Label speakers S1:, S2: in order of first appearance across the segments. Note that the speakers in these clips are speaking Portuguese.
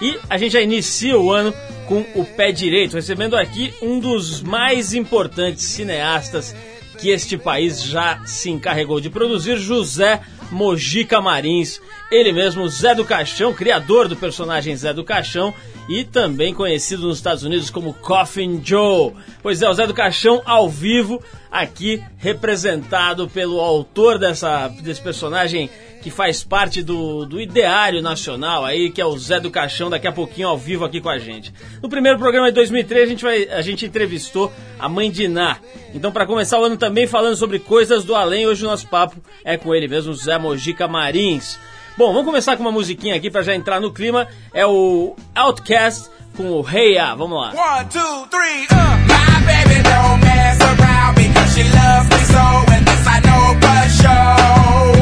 S1: E a gente já inicia o ano com o pé direito, recebendo aqui um dos mais importantes cineastas que este país já se encarregou de produzir, José Mojica Marins, ele mesmo, Zé do Caixão, criador do personagem Zé do Caixão e também conhecido nos Estados Unidos como Coffin Joe. Pois é, o Zé do Caixão ao vivo, aqui representado pelo autor dessa, desse personagem que faz parte do, do ideário nacional aí, que é o Zé do Caixão, daqui a pouquinho ao vivo aqui com a gente. No primeiro programa de 2003 a gente, vai, a gente entrevistou a mãe de Iná. Então para começar o ano também falando sobre coisas do além, hoje o nosso papo é com ele mesmo, Zé Mojica Marins. Bom, vamos começar com uma musiquinha aqui para já entrar no clima. É o Outcast com o Hey Ya. Vamos lá. One, two, three, uh. My baby don't mess around because she loves me so and this I know for sure.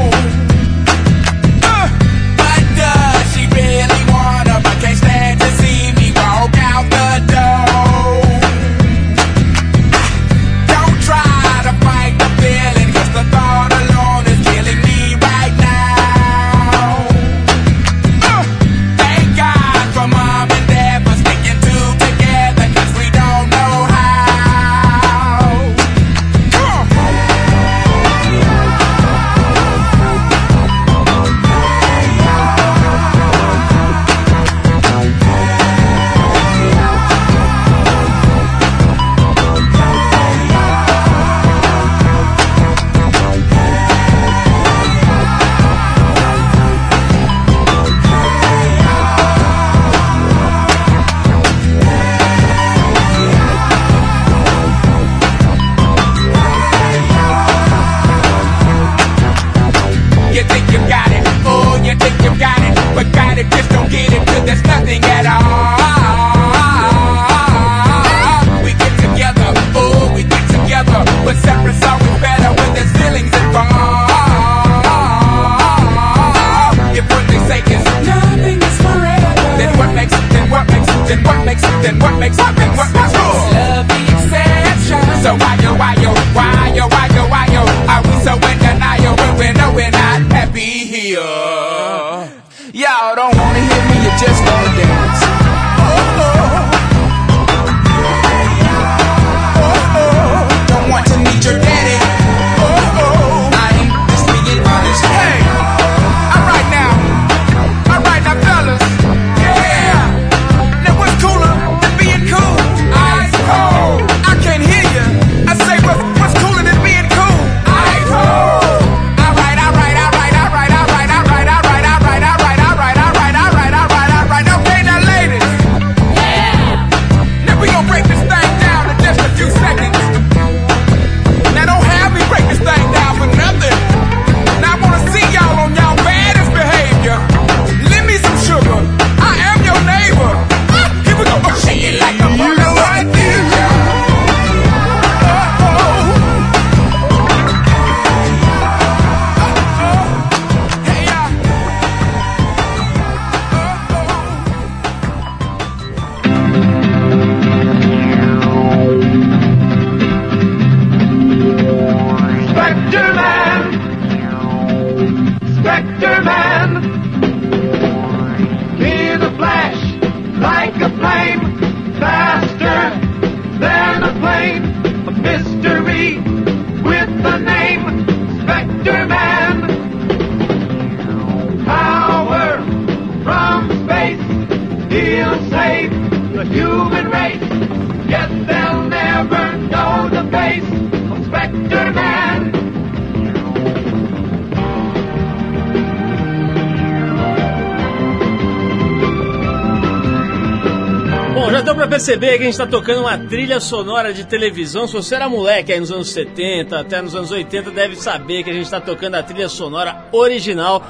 S1: Pra perceber que a gente tá tocando uma trilha sonora de televisão. Se você era moleque aí nos anos 70, até nos anos 80, deve saber que a gente tá tocando a trilha sonora original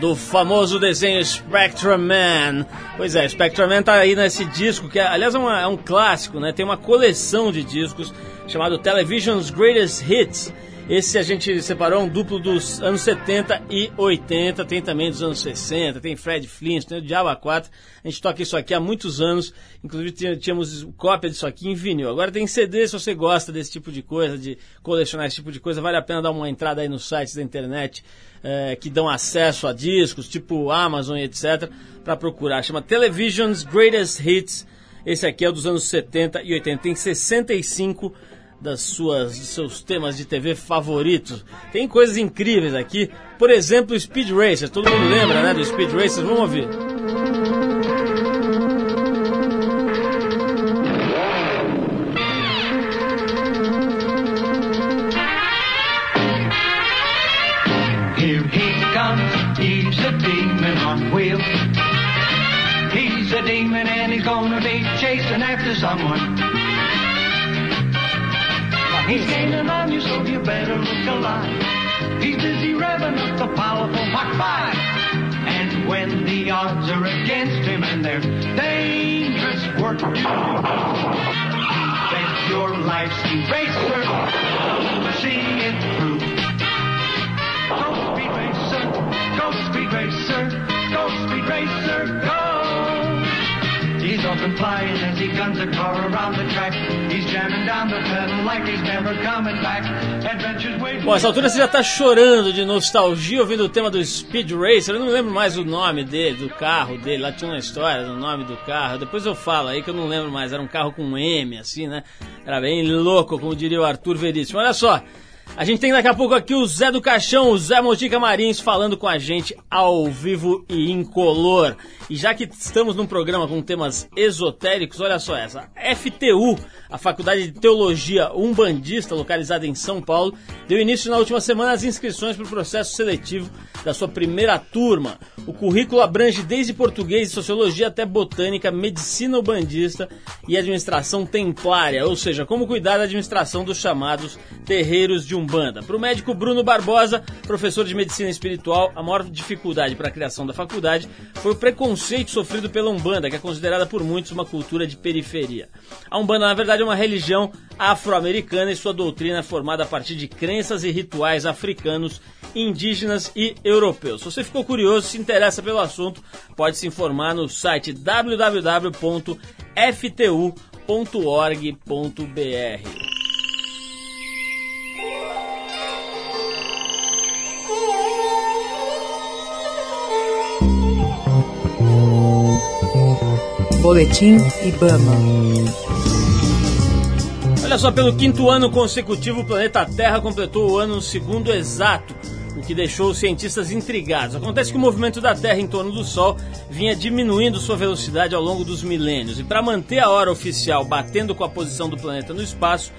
S1: do famoso desenho Spectrum Man. Pois é, Spectrum Man tá aí nesse disco, que aliás é, uma- é um clássico, né? Tem uma coleção de discos chamado Television's Greatest Hits.
S2: Esse a gente separou um duplo dos anos 70 e 80, tem também dos anos 60, tem Fred Flintstone, tem o Diabo 4. A gente toca isso aqui há muitos anos, inclusive tínhamos cópia disso aqui em vinil. Agora tem CD, se você gosta desse tipo de coisa, de colecionar esse tipo de coisa, vale a pena dar uma entrada aí nos sites da internet é, que dão acesso a discos, tipo Amazon e etc, para procurar. Chama Television's Greatest Hits. Esse aqui é o dos anos 70 e 80. Tem 65 das suas, dos seus temas de TV favoritos. Tem coisas incríveis aqui. Por exemplo, Speed Racer. Todo mundo lembra, né, do Speed Racer? Vamos ouvir.
S3: Here he comes, he's a demon on wheels. He's a demon and he's gonna be chasing after someone. He's gaining on you, so you better look alive. He's busy revving up the powerful Mach 5. And when the odds are against him and there's dangerous work to do, bet your life's eraser see it through. Speed racer, go speed racer, go speed racer, go. He's off and flying as he guns a car around the track. He's jamming down the pedal like he's never coming back. Adventures waiting.
S2: Bom, essa altura você já tá chorando de nostalgia ouvindo o tema do Speed Racer. Eu não lembro mais o nome dele, do carro dele. Lá tinha uma história do nome do carro. Depois eu falo aí que eu não lembro mais. Era um carro com um M, assim, né? Era bem louco, como diria o Arthur Veríssimo. Olha só. A gente tem daqui a pouco aqui o Zé do Caixão, o Zé Motica Marins, falando com a gente ao vivo e incolor. E já que estamos num programa com temas esotéricos, olha só essa. FTU, a Faculdade de Teologia Umbandista, localizada em São Paulo, deu início na última semana às inscrições para o processo seletivo da sua primeira turma. O currículo abrange desde português e sociologia até botânica, medicina ubandista e administração templária, ou seja, como cuidar da administração dos chamados terreiros de Umbanda. Para o médico Bruno Barbosa, professor de medicina espiritual, a maior dificuldade para a criação da faculdade foi o preconceito sofrido pela Umbanda, que é considerada por muitos uma cultura de periferia. A Umbanda, na verdade, é uma religião afro-americana e sua doutrina é formada a partir de crenças e rituais africanos, indígenas e europeus. Se você ficou curioso, se interessa pelo assunto, pode se informar no site www.ftu.org.br.
S4: Boletim Ibama.
S2: Olha só, pelo quinto ano consecutivo, o planeta Terra completou o ano segundo exato, o que deixou os cientistas intrigados. Acontece que o movimento da Terra em torno do Sol vinha diminuindo sua velocidade ao longo dos milênios, e para manter a hora oficial batendo com a posição do planeta no espaço,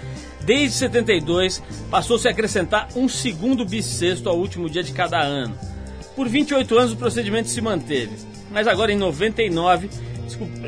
S2: desde 72 passou-se a acrescentar um segundo bissexto ao último dia de cada ano. Por 28 anos o procedimento se manteve, mas agora em 99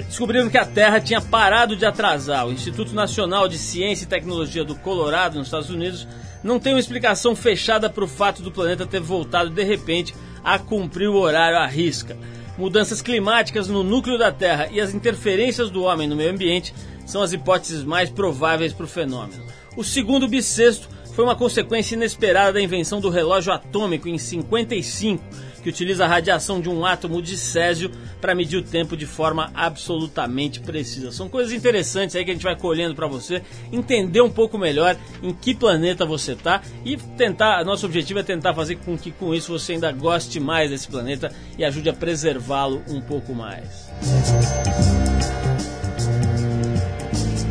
S2: descobriram que a Terra tinha parado de atrasar. O Instituto Nacional de Ciência e Tecnologia do Colorado, nos Estados Unidos, não tem uma explicação fechada para o fato do planeta ter voltado de repente a cumprir o horário à risca. Mudanças climáticas no núcleo da Terra e as interferências do homem no meio ambiente são as hipóteses mais prováveis para o fenômeno. O segundo bissexto foi uma consequência inesperada da invenção do relógio atômico em 55, que utiliza a radiação de um átomo de césio para medir o tempo de forma absolutamente precisa. São coisas interessantes aí que a gente vai colhendo para você entender um pouco melhor em que planeta você está e tentar, nosso objetivo é tentar fazer com que com isso você ainda goste mais desse planeta e ajude a preservá-lo um pouco mais.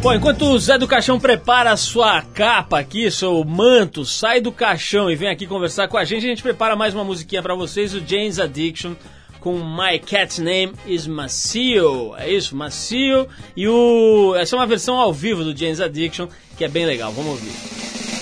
S2: Bom, enquanto o Zé do Caixão prepara a sua capa aqui, seu manto, sai do caixão e vem aqui conversar com a gente, a gente prepara mais uma musiquinha para vocês, o Jane's Addiction com My Cat's Name is Macio. É isso, Macio. E o essa é uma versão ao vivo do Jane's Addiction, que é bem legal. Vamos ouvir.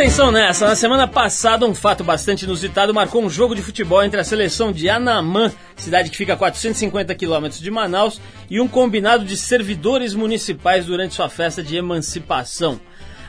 S2: Atenção nessa. Na semana passada, um fato bastante inusitado marcou um jogo de futebol entre a seleção de Anamã, cidade que fica a 450 quilômetros de Manaus, e um combinado de servidores municipais durante sua festa de emancipação.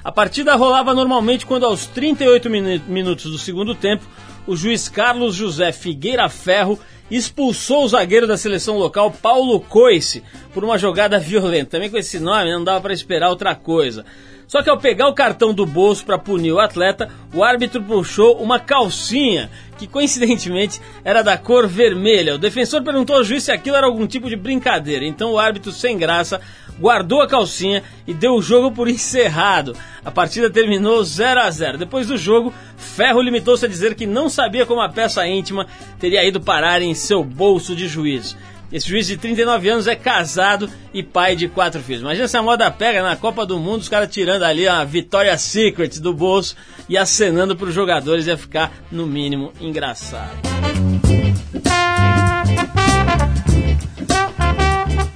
S2: A partida rolava normalmente quando, aos 38 minu- minutos do segundo tempo, o juiz Carlos José Figueira Ferro expulsou o zagueiro da seleção local Paulo Coice por uma jogada violenta. Também com esse nome não dava para esperar outra coisa. Só que ao pegar o cartão do bolso para punir o atleta, o árbitro puxou uma calcinha que coincidentemente era da cor vermelha. O defensor perguntou ao juiz se aquilo era algum tipo de brincadeira. Então o árbitro, sem graça, guardou a calcinha e deu o jogo por encerrado. A partida terminou 0 a 0. Depois do jogo, Ferro limitou-se a dizer que não sabia como a peça íntima teria ido parar em seu bolso de juiz. Esse juiz de 39 anos é casado e pai de quatro filhos. Imagina se a moda pega na Copa do Mundo, os caras tirando ali a Victoria's Secret do bolso e acenando para os jogadores, ia ficar, no mínimo, engraçado.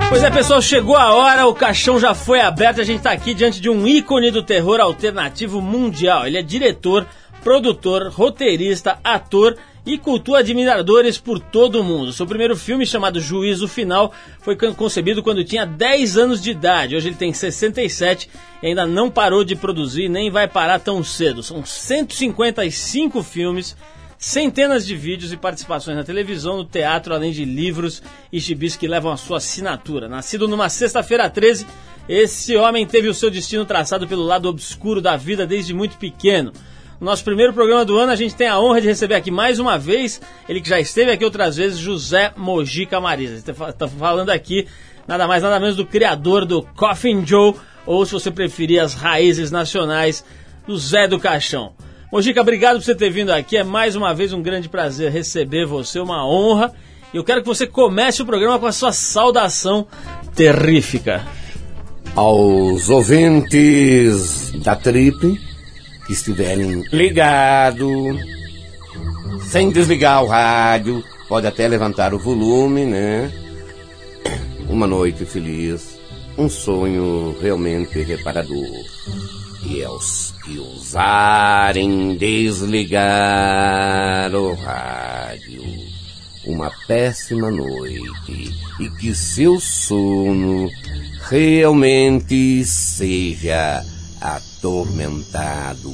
S2: Pois é, pessoal, chegou a hora, o caixão já foi aberto, a gente está aqui diante de um ícone do terror alternativo mundial. Ele é diretor, produtor, roteirista, ator e cultua admiradores por todo o mundo. Seu primeiro filme, chamado Juízo Final, foi con- concebido quando tinha 10 anos de idade. Hoje ele tem 67 e ainda não parou de produzir, nem vai parar tão cedo. São 155 filmes centenas de vídeos e participações na televisão, no teatro, além de livros e gibis que levam a sua assinatura. Nascido numa sexta-feira 13, esse homem teve o seu destino traçado pelo lado obscuro da vida desde muito pequeno. No nosso primeiro programa do ano, a gente tem a honra de receber aqui mais uma vez, ele que já esteve aqui outras vezes, José Mojica Marisa. Está falando aqui nada mais nada menos do criador do Coffin Joe, ou se você preferir as raízes nacionais, do Zé do Caixão. Mojica, obrigado por você ter vindo aqui. É mais uma vez um grande prazer receber você, uma honra. E eu quero que você comece o programa com a sua saudação terrífica.
S5: aos ouvintes da Trip que estiverem ligados, sem desligar o rádio, pode até levantar o volume, né? Uma noite feliz, um sonho realmente reparador. E aos que ousarem desligar o rádio, uma péssima noite e que seu sono realmente seja atormentado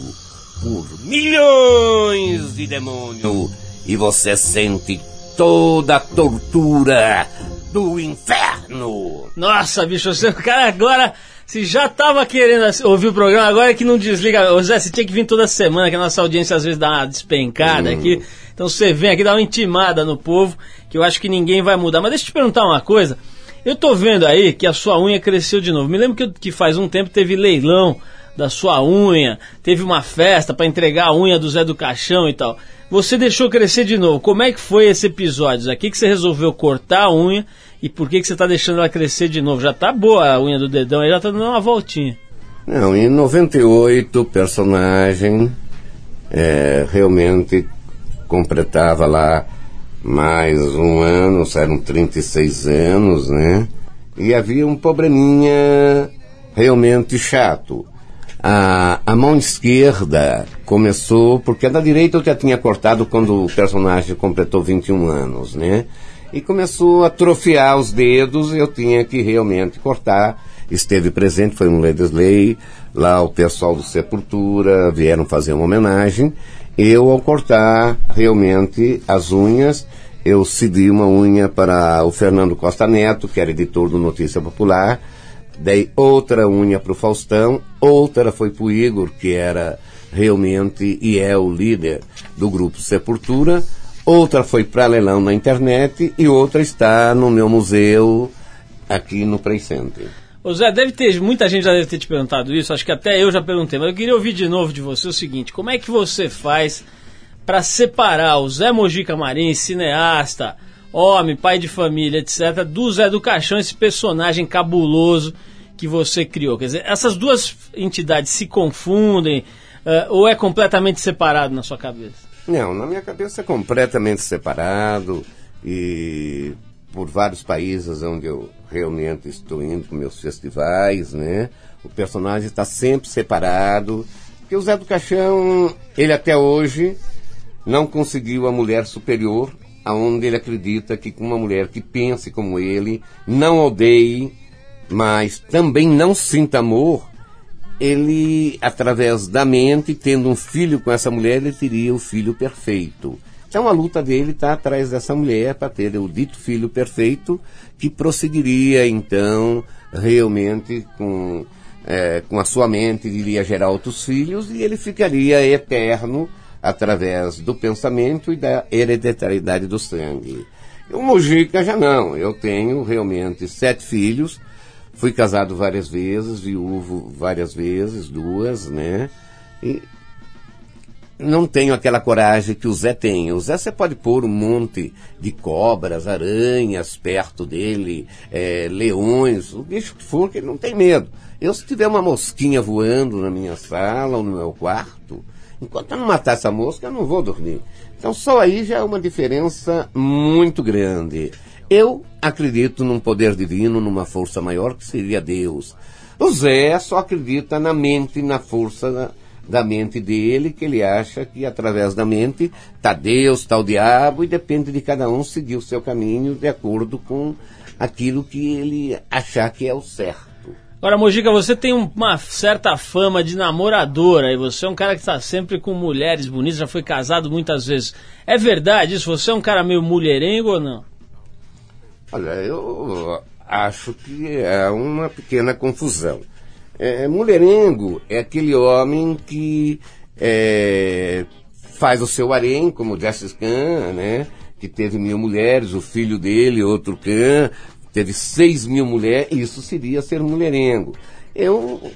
S5: por milhões de demônios e você sente toda a tortura do inferno.
S2: Nossa, bicho, você, o cara agora, se já tava querendo ouvir o programa, agora é que não desliga. Ô Zé, você tinha que vir toda semana, que a nossa audiência às vezes dá uma despencada aqui. Então você vem aqui dar uma intimada no povo, que eu acho que ninguém vai mudar. Mas deixa eu te perguntar uma coisa. Eu tô vendo aí que a sua unha cresceu de novo. Me lembro que, que faz um tempo teve leilão da sua unha, teve uma festa para entregar a unha do Zé do Caixão e tal. Você deixou crescer de novo. Como é que foi esse episódio? Aqui que você resolveu cortar a unha e por que, que você tá deixando ela crescer de novo? Já tá boa a unha do dedão, aí já tá dando uma voltinha.
S5: Não, em 98 o personagem é, realmente completava lá mais um ano, eram 36 anos, né? E havia um probleminha realmente chato. A, a mão esquerda começou, porque a da direita eu já tinha cortado quando o personagem completou 21 anos, né? E começou a atrofiar os dedos eu tinha que realmente cortar. Esteve presente, foi um Ledesley, lá o pessoal do Sepultura vieram fazer uma homenagem. Eu, ao cortar realmente as unhas, eu cedi uma unha para o Fernando Costa Neto, que era editor do Notícia Popular, Dei outra unha para o Faustão, outra foi para o Igor, que era realmente e é o líder do grupo Sepultura, outra foi para leilão na internet e outra está no meu museu aqui no Play Center.
S2: Ô Zé, deve ter, muita gente já deve ter te perguntado isso, acho que até eu já perguntei, mas eu queria ouvir de novo de você o seguinte, como é que você faz para separar o Zé Mojica Marins, cineasta, homem, pai de família, etc., do Zé do Caixão, esse personagem cabuloso que você criou? Quer dizer, essas duas entidades se confundem eh, ou é completamente separado na sua cabeça?
S5: Não, na minha cabeça é completamente separado e por vários países onde eu realmente estou indo com meus festivais, né? O personagem está sempre separado, Porque o Zé do Caixão, ele até hoje não conseguiu a mulher superior, aonde ele acredita que com uma mulher que pense como ele, não odeie, mas também não sinta amor, ele, através da mente, tendo um filho com essa mulher, ele teria o filho perfeito. Então a luta dele está atrás dessa mulher para ter o dito filho perfeito que prosseguiria então realmente com, é, com a sua mente, iria gerar outros filhos e ele ficaria eterno através do pensamento e da hereditariedade do sangue. O Mojica já não, eu tenho realmente sete filhos, fui casado várias vezes, viúvo várias vezes, duas, né? E não tenho aquela coragem que o Zé tem. O Zé você pode pôr um monte de cobras, aranhas perto dele, é, leões, o bicho que for, que ele não tem medo. Eu, se tiver uma mosquinha voando na minha sala ou no meu quarto, enquanto eu não matar essa mosca, eu não vou dormir. Então, só aí já é uma diferença muito grande. Eu acredito num poder divino, numa força maior que seria Deus. O Zé só acredita na mente, na força da, mente dele, que ele acha que através da mente está Deus, está o diabo, e depende de cada um seguir o seu caminho de acordo com aquilo que ele achar que é o certo.
S2: Agora, Mojica, você tem uma certa fama de namoradora e você é um cara que está sempre com mulheres bonitas, já foi casado muitas vezes. É verdade isso? Você é um cara meio mulherengo ou não?
S5: Olha, eu acho que é uma pequena confusão. É, mulherengo é aquele homem que é, faz o seu harém, como Justice Khan, né? Que teve mil mulheres, o filho dele, outro Khan, teve seis mil mulheres, isso seria ser mulherengo. Eu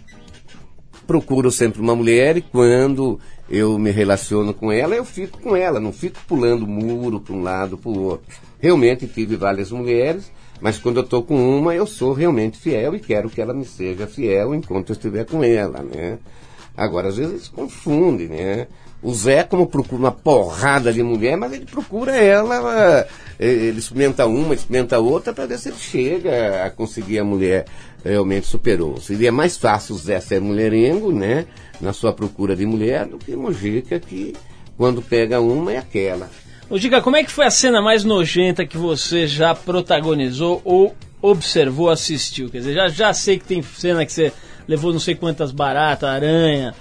S5: procuro sempre uma mulher e quando eu me relaciono com ela, eu fico com ela, não fico pulando muro para um lado para o outro. Realmente tive várias mulheres, mas quando eu estou com uma, eu sou realmente fiel e quero que ela me seja fiel enquanto eu estiver com ela, né? Agora, às vezes confunde, né? O Zé, como procura uma porrada de mulher, mas ele procura ela, ele experimenta uma, experimenta outra para ver se ele chega a conseguir a mulher realmente superou. Seria mais fácil o Zé ser mulherengo, né? Na sua procura de mulher, do que Mojica, que quando pega uma é aquela.
S2: Ô, Dica, como é que foi a cena mais nojenta que você já protagonizou ou observou, assistiu? Quer dizer, já, já sei que tem cena que você levou não sei quantas baratas, aranha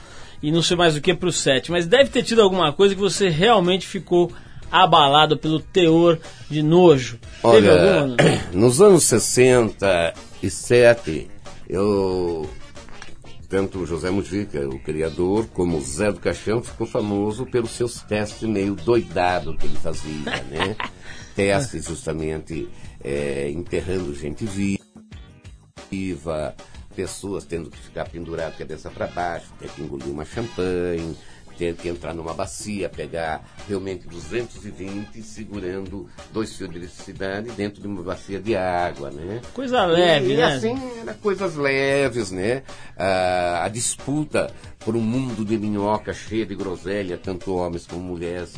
S2: e não sei mais o que pro set, mas deve ter tido alguma coisa que você realmente ficou abalado pelo teor de nojo. Teve
S5: Olha,
S2: alguma?
S5: nos anos 67, eu tanto o José Mujica, o criador, como o Zé do Caixão ficou famoso pelos seus testes meio doidado que ele fazia, né? testes justamente é, enterrando gente viva, pessoas tendo que ficar pendurado cabeça para baixo, ter que engolir uma champanhe, ter que entrar numa bacia, pegar realmente 220 segurando dois fios de eletricidade dentro de uma bacia de água, né?
S2: Coisa leve,
S5: e,
S2: né?
S5: E assim, era coisas leves, né? Ah, a disputa por um mundo de minhoca cheia de groselha, tanto homens como mulheres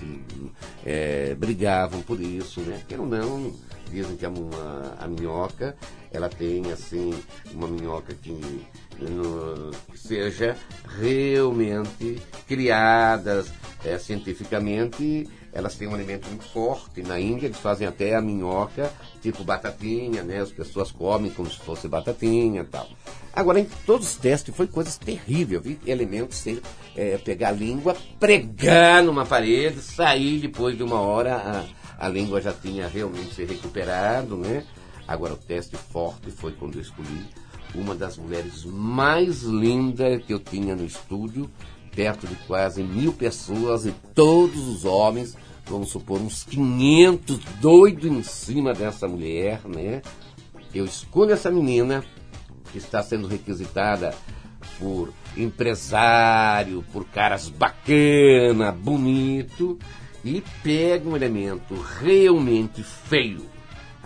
S5: eh, brigavam por isso, né? Quer ou não, dizem que a, uma- a minhoca, ela tem assim, uma minhoca que que seja realmente criadas eh, cientificamente, elas têm um alimento muito forte. Na Índia eles fazem até a minhoca tipo batatinha, né? As pessoas comem como se fosse batatinha e tal. Agora, em todos os testes foi coisas terríveis. Eu vi elementos sem eh, pegar a língua, pregar numa parede, sair depois de uma hora, a, a língua já tinha realmente se recuperado, né? Agora, o teste forte foi quando eu escolhi uma das mulheres mais lindas que eu tinha no estúdio, perto de quase mil pessoas e todos os homens, vamos supor, uns 500 doidos em cima dessa mulher, né? Eu escolho essa menina que está sendo requisitada por empresário, por caras bacana, bonito, e pego um elemento realmente feio.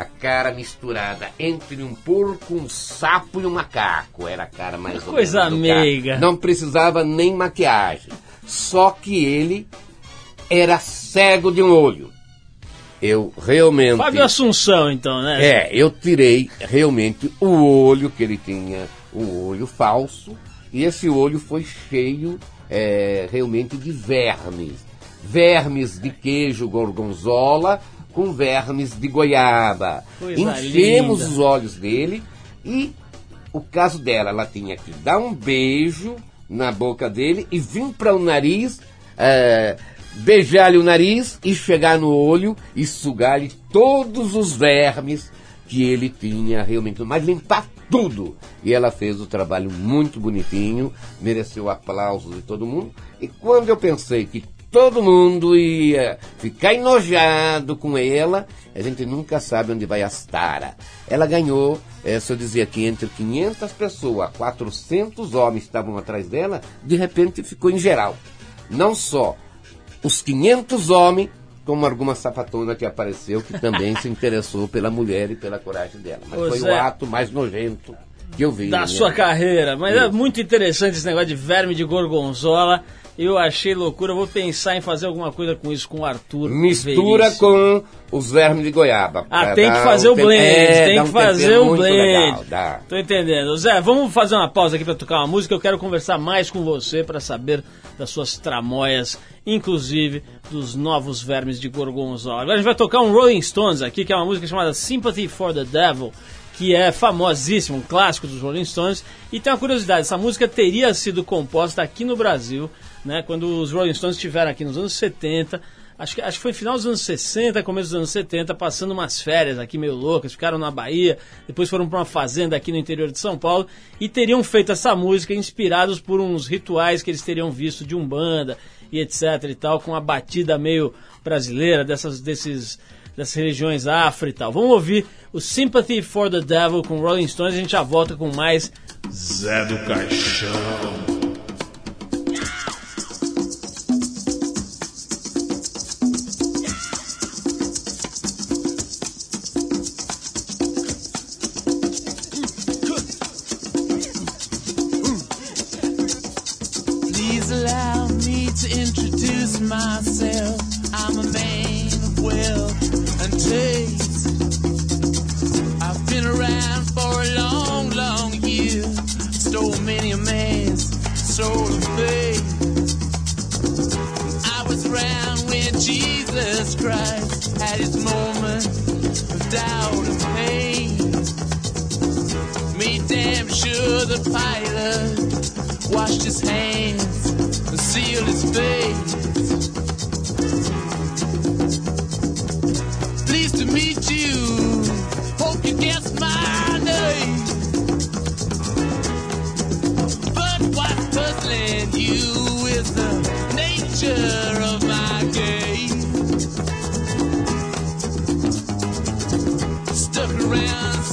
S5: A cara misturada entre um porco, um sapo e um macaco. Era a cara mais ou
S2: Coisa
S5: menos
S2: meiga.
S5: Não precisava nem maquiagem. Só que ele era cego de um olho. Eu realmente.
S2: Fábio Assunção, então, né?
S5: É, eu tirei realmente o olho que ele tinha, um olho falso, e esse olho foi cheio é, realmente de vermes. Vermes de queijo gorgonzola com vermes de goiaba.
S2: Coisa
S5: Enchemos
S2: linda.
S5: os olhos dele e o caso dela, ela tinha que dar um beijo na boca dele e vir para o nariz, é, beijar-lhe o nariz e chegar no olho e sugar-lhe todos os vermes que ele tinha realmente, mas limpar tudo. E ela fez o trabalho muito bonitinho, mereceu aplausos de todo mundo. E quando eu pensei que todo mundo ia ficar enojado com ela, a gente nunca sabe onde vai a Stara. Ela ganhou, eh, se eu dizia que entre 500 pessoas, 400 homens estavam atrás dela, de repente ficou em geral. Não só os 500 homens, como alguma sapatona que apareceu, que também se interessou pela mulher e pela coragem dela. Mas
S2: Ô,
S5: foi
S2: Zé.
S5: o ato mais nojento que eu vi.
S2: da
S5: minha
S2: sua carreira. Mas é
S5: Isso.
S2: muito interessante esse negócio de verme de gorgonzola. Eu achei loucura. Eu vou pensar em fazer alguma coisa com isso com o Arthur.
S5: Mistura com os vermes de goiaba.
S2: Ah, tem que fazer
S5: um
S2: o blend,
S5: é,
S2: tem que
S5: um
S2: fazer o
S5: muito
S2: blend.
S5: legal, dá.
S2: Tô entendendo. Zé, vamos fazer uma pausa aqui pra tocar uma música. Eu quero conversar mais com você pra saber das suas tramóias, inclusive dos novos vermes de gorgonzola. Agora a gente vai tocar um Rolling Stones aqui, que é uma música chamada Sympathy for the Devil, que é famosíssimo, um clássico dos Rolling Stones. E tem uma curiosidade, essa música teria sido composta aqui no Brasil, né, quando os Rolling Stones estiveram aqui nos anos 70. Acho que, acho que foi final dos anos 60, começo dos anos 70, passando umas férias aqui meio loucas, ficaram na Bahia, depois foram para uma fazenda aqui no interior de São Paulo e teriam feito essa música inspirados por uns rituais que eles teriam visto de Umbanda e etc e tal, com a batida meio brasileira dessas, desses, dessas religiões afro e tal. Vamos ouvir o Sympathy for the Devil com Rolling Stones e a gente já volta com mais
S6: Zé do Caixão.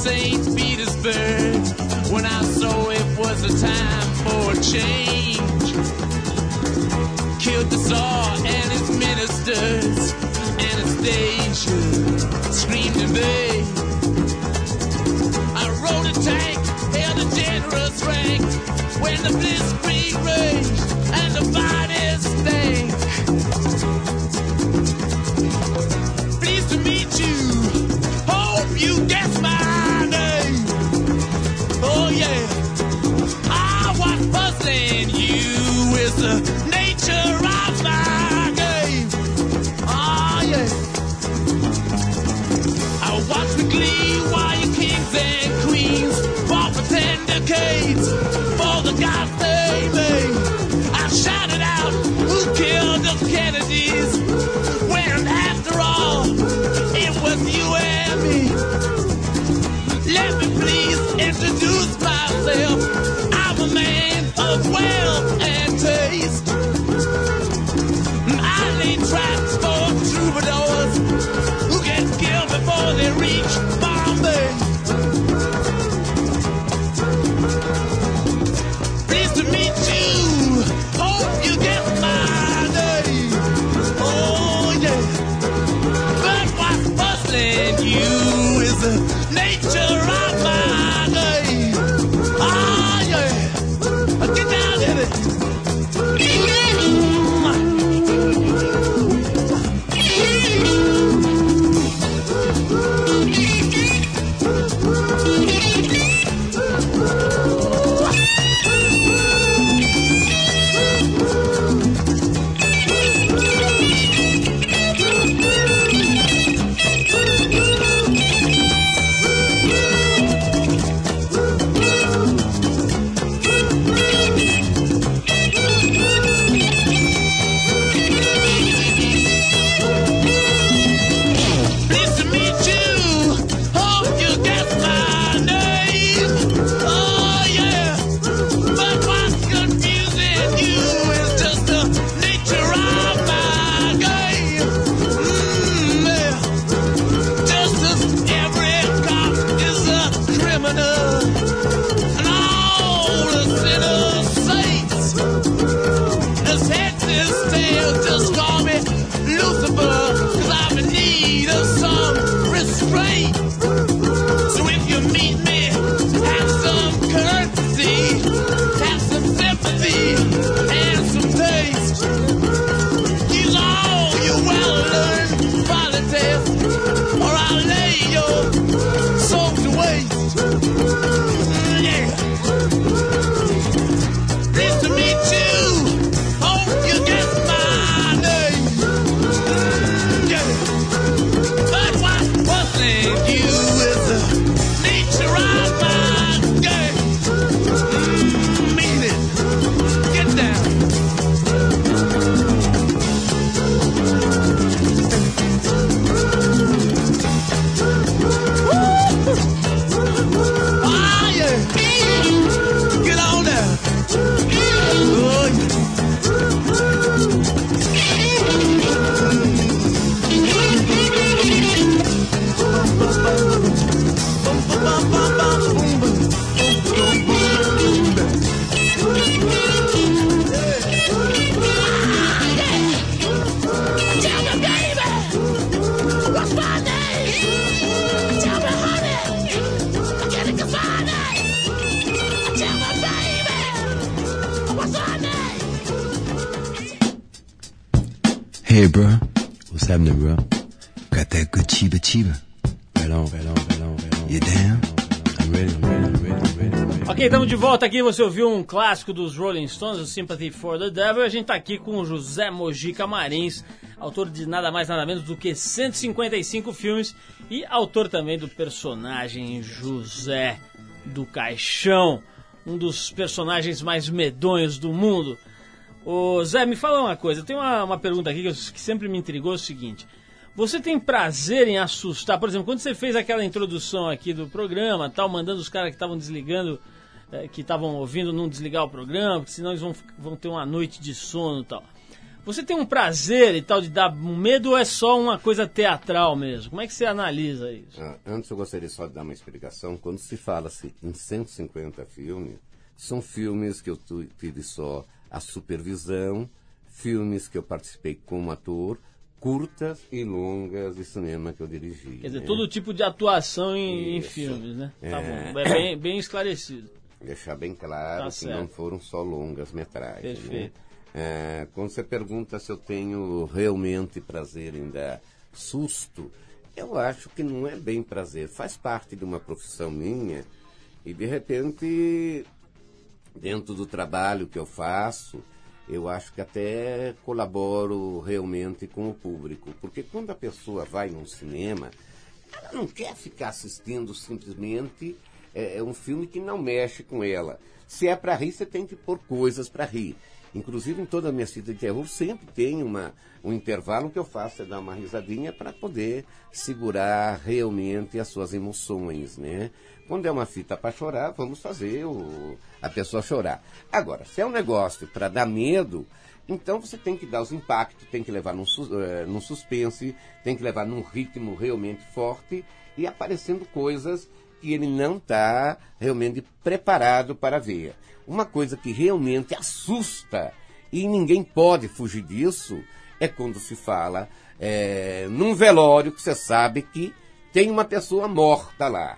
S7: St. Petersburg when I saw it was a time for change.
S8: Bro. What's happening, bro? Got that good chiba chiba. Right on, right on, right on, right on. You down? I'm ready, I'm ready, I'm ready, I'm ready, I'm ready.
S2: Ok, estamos de volta aqui. Você ouviu um clássico dos Rolling Stones, o Sympathy for the Devil. A gente tá aqui com o José Mojica Marins, autor de nada mais nada menos do que 155 filmes e autor também do personagem José do Caixão, um dos personagens mais medonhos do mundo. Ô Zé, me fala uma coisa. Tem uma, uma pergunta aqui que, eu- que sempre me intrigou: é o seguinte. Você tem prazer em assustar? Por exemplo, quando você fez aquela introdução aqui do programa, tal, mandando os caras que estavam desligando, eh, que estavam ouvindo, não desligar o programa, porque senão eles vão, vão ter uma noite de sono tal. Você tem um prazer e tal de dar medo ou é só uma coisa teatral mesmo? Como é que você analisa isso?
S5: Ah, antes eu gostaria só de dar uma explicação. Quando se fala-se em 150 filmes, são filmes que eu tive só a supervisão, filmes que eu participei como ator, curtas e longas de cinema que eu dirigi.
S2: Quer dizer,
S5: né?
S2: todo tipo de atuação em, em filmes, né? Tá
S5: É.
S2: bom, é bem, bem esclarecido.
S5: Deixar bem claro
S2: Tá
S5: que
S2: certo.
S5: não foram só longas metragens.
S2: Perfeito.
S5: Né? É, quando você pergunta se eu tenho realmente prazer em dar susto, eu acho que não é bem prazer. Faz parte de uma profissão minha e de repente, dentro do trabalho que eu faço, eu acho que até colaboro realmente com o público. Porque quando a pessoa vai num cinema, ela não quer ficar assistindo simplesmente é, é um filme que não mexe com ela. Se é para rir, você tem que pôr coisas para rir. Inclusive, em toda a minha cita de terror, sempre tem uma, um intervalo que eu faço, é dar uma risadinha para poder segurar realmente as suas emoções, né? Quando é uma fita para chorar, vamos fazer o, a pessoa chorar. Agora, se é um negócio para dar medo, então você tem que dar os impactos, tem que levar num, eh, num suspense, tem que levar num ritmo realmente forte e aparecendo coisas que ele não está realmente preparado para ver. Uma coisa que realmente assusta e ninguém pode fugir disso é quando se fala eh, num velório que você sabe que tem uma pessoa morta lá.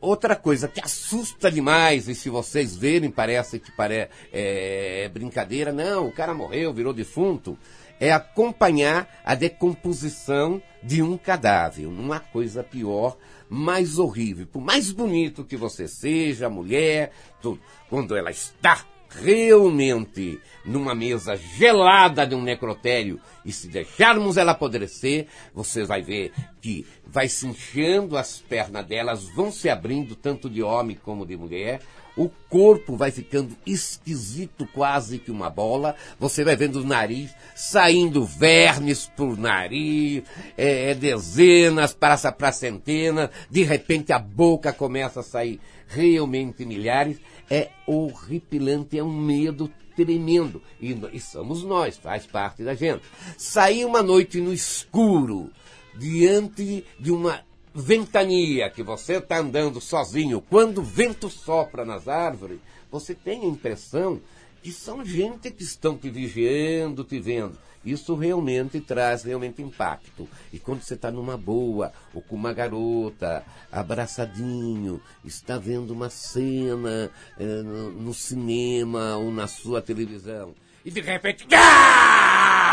S5: Outra coisa que assusta demais, e se vocês verem, parece que pare... é brincadeira, não, o cara morreu, virou defunto, é acompanhar a decomposição de um cadáver. Há coisa pior, mais horrível. Por mais bonito que você seja, mulher, tudo, quando ela está realmente numa mesa gelada de um necrotério e se deixarmos ela apodrecer, você vai ver que vai se inchando as pernas delas, vão se abrindo tanto de homem como de mulher, o corpo vai ficando esquisito, quase que uma bola. Você vai vendo o nariz saindo vermes por nariz, é, é dezenas, passa para centenas. De repente a boca começa a sair realmente milhares. É horripilante, é um medo tremendo. E, e somos nós, faz parte da gente. Sair uma noite no escuro, diante de uma ventania que você está andando sozinho, quando o vento sopra nas árvores, você tem a impressão que são gente que estão te vigiando, te vendo. Isso realmente traz realmente impacto. E quando você está numa boa, ou com uma garota, abraçadinho, está vendo uma cena eh, no, no cinema ou na sua televisão, e de repente. "Ah!"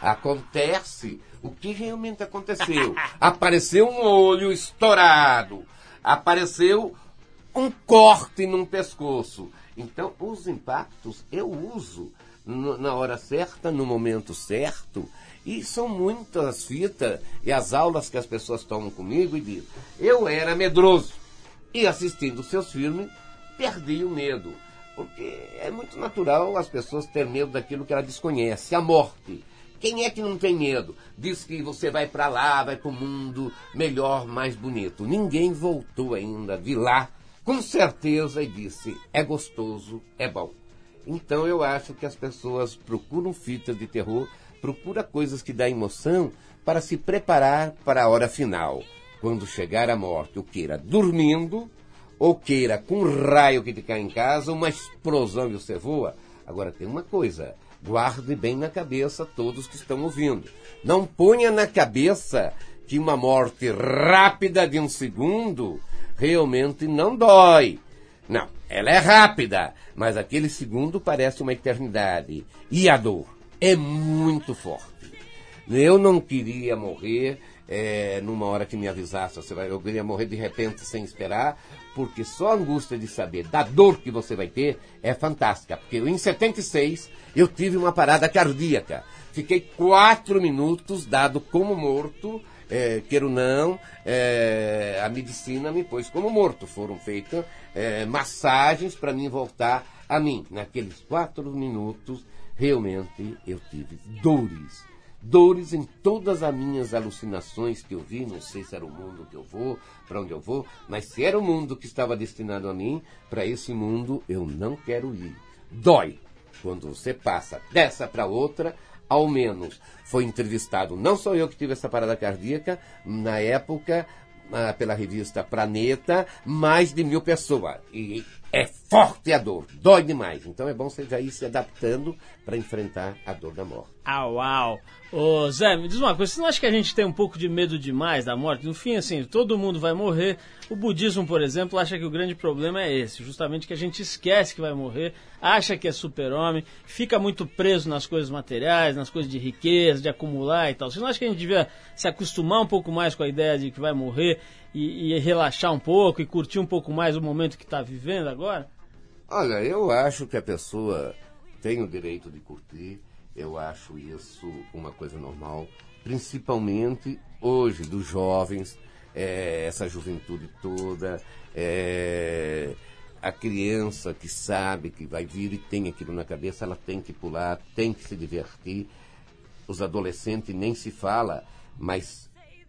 S5: Acontece o que realmente aconteceu. Apareceu um olho estourado. Apareceu um corte num pescoço. Então, os impactos eu uso na hora certa, no momento certo. E são muitas fitas e as aulas que as pessoas tomam comigo e dizem: eu era medroso. E assistindo seus filmes, perdi o medo. Porque é muito natural as pessoas terem medo daquilo que ela desconhece, a morte. Quem é que não tem medo? Diz que você vai para lá, vai para o mundo melhor, mais bonito. Ninguém voltou ainda de lá com certeza e disse: é gostoso, é bom. Então eu acho que as pessoas procuram fitas de terror, procuram coisas que dão emoção para se preparar para a hora final. Quando chegar a morte, ou queira dormindo, ou queira com um raio que te cai em casa, uma explosão e você voa. Agora tem uma coisa, guarde bem na cabeça todos que estão ouvindo. Não ponha na cabeça que uma morte rápida de um segundo realmente não dói. Não, ela é rápida, mas aquele segundo parece uma eternidade. E a dor? é muito forte. Eu não queria morrer é, numa hora que me avisasse, eu queria morrer de repente sem esperar, porque só a angústia de saber da dor que você vai ter é fantástica. Porque em 76 eu tive uma parada cardíaca. Fiquei quatro minutos dado como morto, é, não, é, a medicina me pôs como morto. Foram feitas é, massagens para mim voltar a mim. Naqueles quatro minutos, realmente eu tive dores dores em todas as minhas alucinações que eu vi, não sei se era o mundo que eu vou, para onde eu vou, mas se era o mundo que estava destinado a mim, para esse mundo eu não quero ir. Dói. Quando você passa dessa para outra, ao menos foi entrevistado, não só eu que tive essa parada cardíaca, na época, ah, pela revista Planeta, mais de mil pessoas. E é forte a dor, dói demais. Então é bom você já ir se adaptando para enfrentar a dor da morte.
S2: Au, au. Ô, Zé, me diz uma coisa, você não acha que a gente tem um pouco de medo demais da morte? No fim, assim, todo mundo vai morrer. O budismo, por exemplo, acha que o grande problema é esse, justamente que a gente esquece que vai morrer, acha que é super-homem, fica muito preso nas coisas materiais, nas coisas de riqueza, de acumular e tal. Você não acha que a gente devia se acostumar um pouco mais com a ideia de que vai morrer e, e relaxar um pouco e curtir um pouco mais o momento que está vivendo agora?
S5: Olha, eu acho que a pessoa tem o direito de curtir, eu acho isso uma coisa normal, principalmente hoje, dos jovens, é, essa juventude toda, é, a criança que sabe que vai vir e tem aquilo na cabeça, ela tem que pular, tem que se divertir. Os adolescentes nem se fala, mas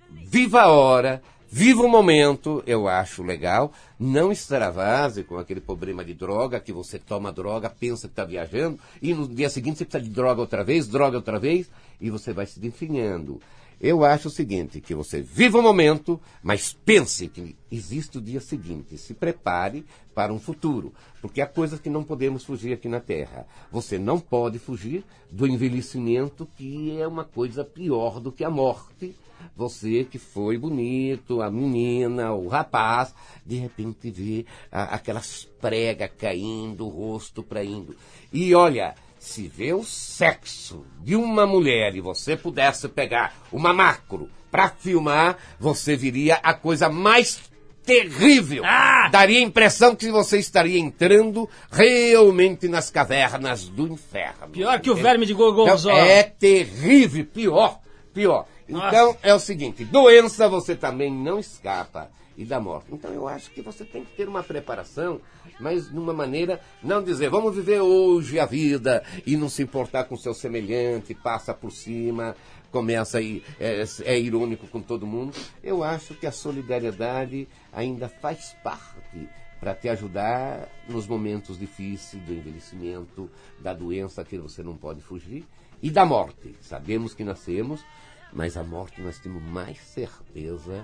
S5: viva a hora, viva o momento, eu acho legal. Não extravase com aquele problema de droga, que você toma droga, pensa que está viajando, e no dia seguinte você precisa de droga outra vez, droga outra vez, e você vai se definhando. Eu acho o seguinte, que você viva o momento, mas pense que existe o dia seguinte. Se prepare para um futuro. Porque há coisas que não podemos fugir aqui na Terra. Você não pode fugir do envelhecimento, que é uma coisa pior do que a morte. Você que foi bonito, a menina, o rapaz, de repente vê aquelas pregas caindo, o rosto para indo. E olha, se vê o sexo de uma mulher e você pudesse pegar uma macro para filmar, você viria a coisa mais terrível.
S2: Ah!
S5: Daria a impressão que você estaria entrando realmente nas cavernas do inferno.
S2: Pior que o verme de Gorgonzola.
S5: Então, é terrível, pior, pior.
S2: Nossa.
S5: Então é o seguinte, doença você também não escapa e da morte. Então eu acho que você tem que ter uma preparação, mas numa maneira não dizer vamos viver hoje a vida e não se importar com seu semelhante, passa por cima, começa aí é, é irônico com todo mundo. Eu acho que a solidariedade ainda faz parte para te ajudar nos momentos difíceis do envelhecimento, da doença que você não pode fugir e da morte. Sabemos que nascemos, mas a morte nós temos mais certeza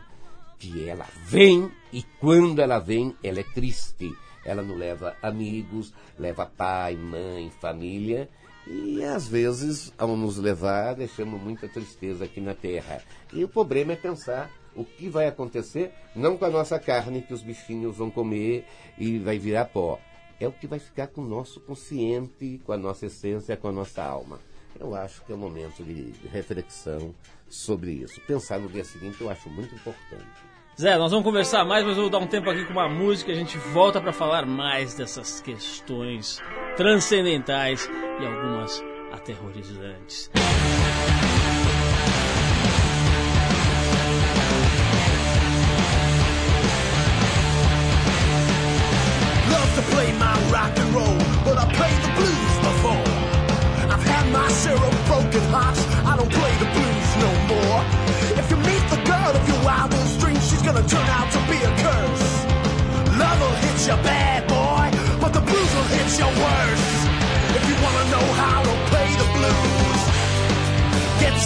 S5: que ela vem e quando ela vem, ela é triste. Ela não leva amigos, leva pai, mãe, família e às vezes, ao nos levar, deixamos muita tristeza aqui na terra. E o problema é pensar o que vai acontecer, não com a nossa carne que os bichinhos vão comer e vai virar pó. É o que vai ficar com o nosso consciente, com a nossa essência, com a nossa alma. Eu acho que é um momento de reflexão sobre isso. Pensar no dia seguinte eu acho muito importante.
S2: Zé, nós vamos conversar mais, mas eu vou dar um tempo aqui com uma música. A gente volta para falar mais dessas questões transcendentais e algumas aterrorizantes.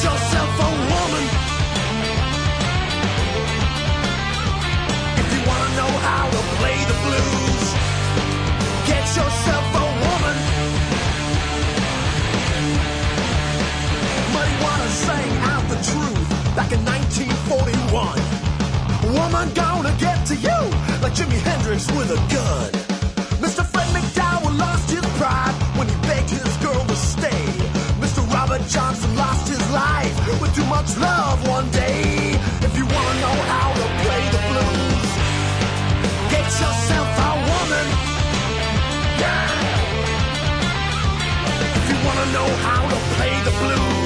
S7: Yourself a woman. If you wanna know how to play the blues, get yourself a woman. Out the truth back in 1941. Woman gonna get to you like Jimi Hendrix with a gun.
S9: Johnson lost his life with too much love one day. If you wanna know how to play the blues, get yourself a woman. Yeah. If you wanna know how to play the blues,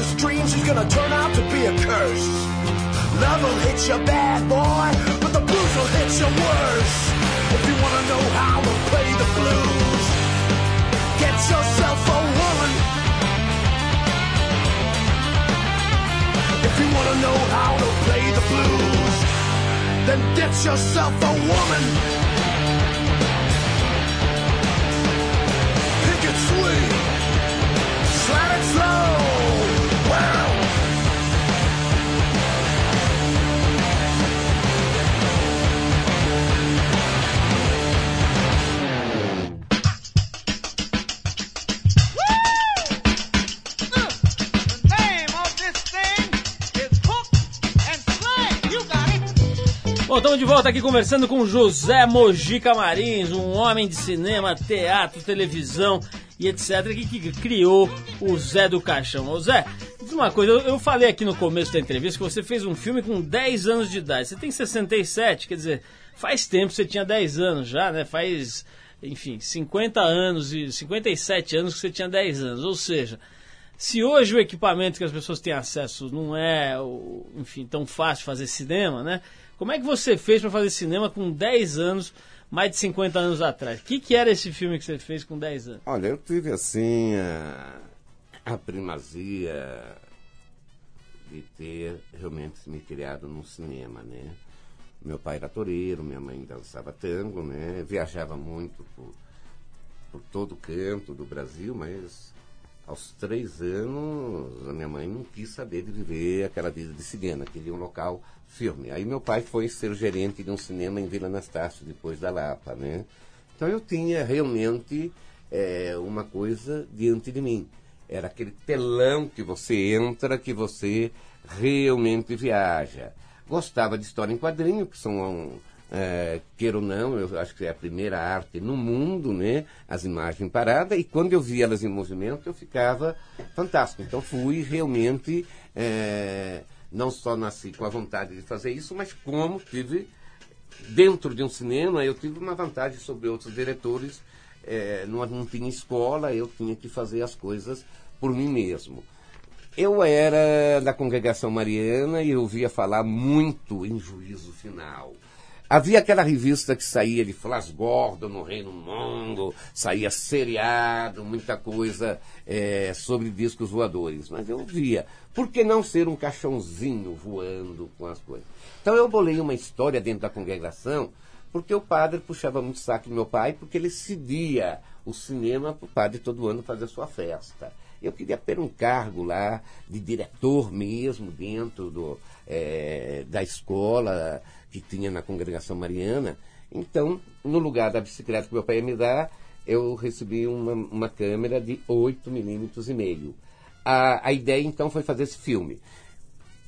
S9: wildest dreams, she's gonna turn out to be a curse. Love will hit you bad, boy, but the blues will hit you worse. If you wanna know how to play the blues, get yourself a woman. If you wanna know how to play the blues, then get yourself a woman. Pick it sweet, slap it slow.
S2: De volta aqui conversando com José Mojica Marins, um homem de cinema, teatro, televisão e etc. que, criou o Zé do Caixão. Ô Zé, diz uma coisa, eu, eu falei aqui no começo da entrevista que você fez um filme com 10 anos de idade. Você tem 67, quer dizer, faz tempo que você tinha 10 anos já, né? Faz, enfim, 50 anos e 57 anos que você tinha 10 anos. Ou seja, se hoje o equipamento que as pessoas têm acesso não é, enfim, tão fácil fazer cinema, né? Como é que você fez para fazer cinema com 10 anos, mais de 50 anos atrás? O que, que era esse filme que você fez com 10 anos?
S5: Olha, eu tive assim a, a primazia de ter realmente me criado no cinema, né? Meu pai era toureiro, minha mãe dançava tango, né? Viajava muito por, por todo canto do Brasil, mas aos três anos a minha mãe não quis saber de viver aquela vida de cinema, queria um local firme. Aí meu pai foi ser gerente de um cinema em Vila Anastácio, depois da Lapa, né? Então eu tinha realmente eh, uma coisa diante de mim. Era aquele telão que você entra, que você realmente viaja. Gostava de história em quadrinho, que são, é, queira ou não, eu acho que é a primeira arte no mundo, né? As imagens paradas, e quando eu via elas em movimento, eu ficava fantástico. Então fui realmente, é, não só nasci com a vontade de fazer isso, mas como tive dentro de um cinema, eu tive uma vantagem sobre outros diretores. É, não, não tinha escola, eu tinha que fazer as coisas por mim mesmo. Eu era da congregação mariana e eu ouvia falar muito em juízo final. Havia aquela revista que saía de Flash Gordon no Reino Mundo, saía seriado, muita coisa é, sobre discos voadores. Mas eu via. Por que não ser um caixãozinho voando com as coisas? Então eu bolei uma história dentro da congregação, porque o padre puxava muito saco do meu pai, porque ele cedia o cinema para o padre todo ano fazer sua festa. Eu queria ter um cargo lá de diretor mesmo dentro do, eh, da escola que tinha na congregação mariana. Então, no lugar da bicicleta que meu pai ia me dar, eu recebi uma, uma câmera de 8 milímetros e meio. A, a ideia então foi fazer esse filme.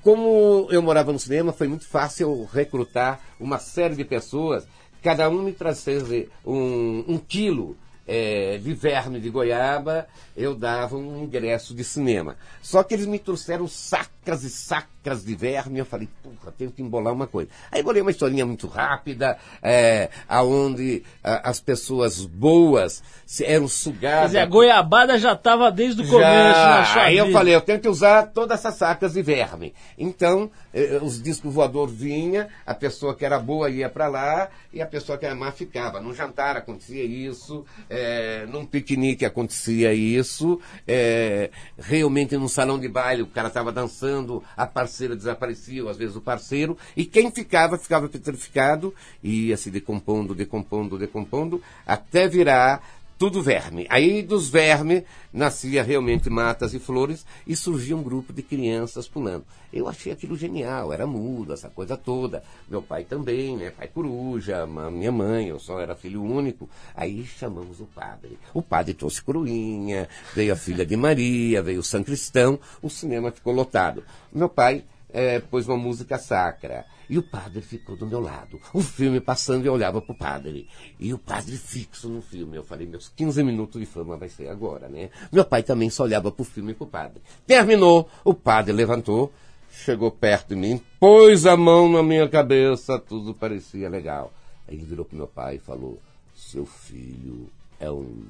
S5: Como eu morava no cinema, foi muito fácil recrutar uma série de pessoas, cada um me trazia um, um quilo eh, de verme de goiaba, eu dava um ingresso de cinema. Só que eles me trouxeram sacos sacas e sacas de verme. Eu falei, porra, tenho que embolar uma coisa. Aí bolei uma historinha muito rápida, é, aonde ah, as pessoas boas eram
S2: Quer
S5: sugadas.
S2: dizer, a goiabada já estava desde o começo na
S5: Já.
S2: sua
S5: Aí eu
S2: vida.
S5: falei, eu tenho que usar todas essas sacas de verme. Então, eh, os discos voador vinha, a pessoa que era boa ia para lá e a pessoa que era má ficava. Num jantar acontecia isso, eh, num piquenique acontecia isso, eh, realmente num salão de baile o cara estava dançando, a parceira desaparecia, ou às vezes o parceiro, e quem ficava, ficava petrificado, e ia se decompondo, decompondo, decompondo, até virar tudo verme. Aí dos vermes nascia realmente matas e flores e surgia um grupo de crianças pulando. Eu achei aquilo genial, era mudo, essa coisa toda. Meu pai também, né? Pai coruja, minha mãe, eu só era filho único. Aí chamamos o padre. O padre trouxe coroinha, veio a filha de Maria, veio o São Cristão, o cinema ficou lotado. Meu pai eh, pôs uma música sacra. E o padre ficou do meu lado. O filme passando, eu olhava pro padre. E o padre fixo no filme. Eu falei, meus 15 minutos de fama vai ser agora, né? Meu pai também só olhava pro filme e pro padre. Terminou, o padre levantou, chegou perto de mim, pôs a mão na minha cabeça, tudo parecia legal. Aí ele virou pro meu pai e falou, seu filho é um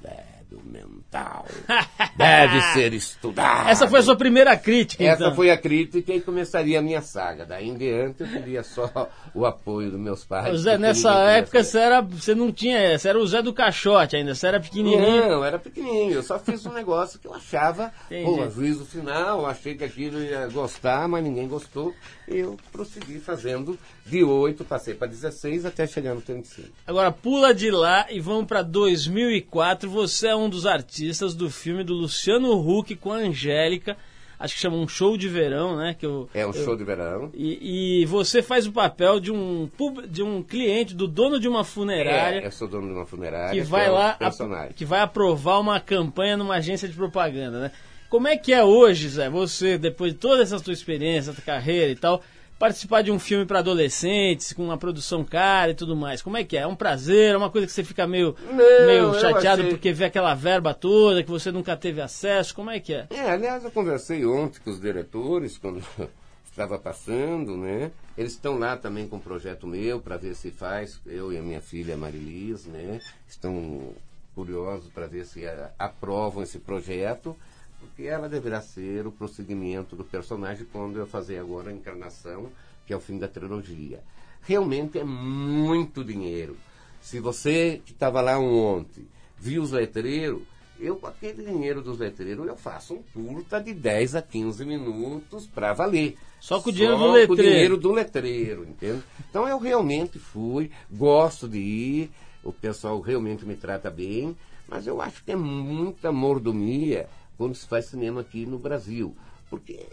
S5: mental. Deve ser estudado.
S2: Essa foi a sua primeira crítica,
S5: Essa
S2: então.
S5: foi a crítica e começaria a minha saga. Daí em diante eu queria só o apoio dos meus pais.
S2: Zé, nessa época você, era, você não tinha. Você era o Zé do Caixote ainda, você era pequenininho.
S5: Não, era pequenininho. Eu só fiz um negócio que eu achava, pô, juízo final, achei que aquilo ia gostar, mas ninguém gostou. E eu prossegui fazendo de 8, passei para 16 até chegar no 35.
S2: Agora pula de lá e vamos pra 2004. Você é um dos artistas do filme do Luciano Huck com a Angélica. Acho que chama um show de verão, né? Que eu,
S5: É um
S2: eu-
S5: show de verão.
S2: E, e você faz o papel de um, pub- de um cliente, do dono de uma funerária.
S5: É, eu sou dono de uma funerária.
S2: que vai
S5: é o
S2: lá
S5: Personagem.
S2: que vai aprovar uma campanha numa agência de propaganda, né? Como é que é hoje, Zé, você, depois de toda essa sua experiência, tua carreira e tal, participar de um filme para adolescentes, com uma produção cara e tudo mais? Como é que é? É um prazer, é uma coisa que você fica meio,
S5: Não,
S2: meio chateado
S5: achei-
S2: porque vê aquela verba toda, que você nunca teve acesso, como é que é?
S5: É, aliás, eu conversei ontem com os diretores, quando estava passando, né? Eles estão lá também com um projeto meu para ver se faz, eu e a minha filha Marilis, né? Estão curiosos para ver se eh, aprovam esse projeto, porque ela deverá ser o prosseguimento do personagem quando eu fazer agora a encarnação, que é o fim da trilogia. Realmente é muito dinheiro. Se você que estava lá ontem viu os letreiros, eu com aquele dinheiro dos letreiros eu faço um curta de 10 a 15 minutos para valer.
S2: Só com o dinheiro do
S5: com
S2: letreiro.
S5: o dinheiro do letreiro, entende? Então eu realmente fui, gosto de ir, o pessoal realmente me trata bem, mas eu acho que é muita mordomia quando se faz cinema aqui no Brasil. Porque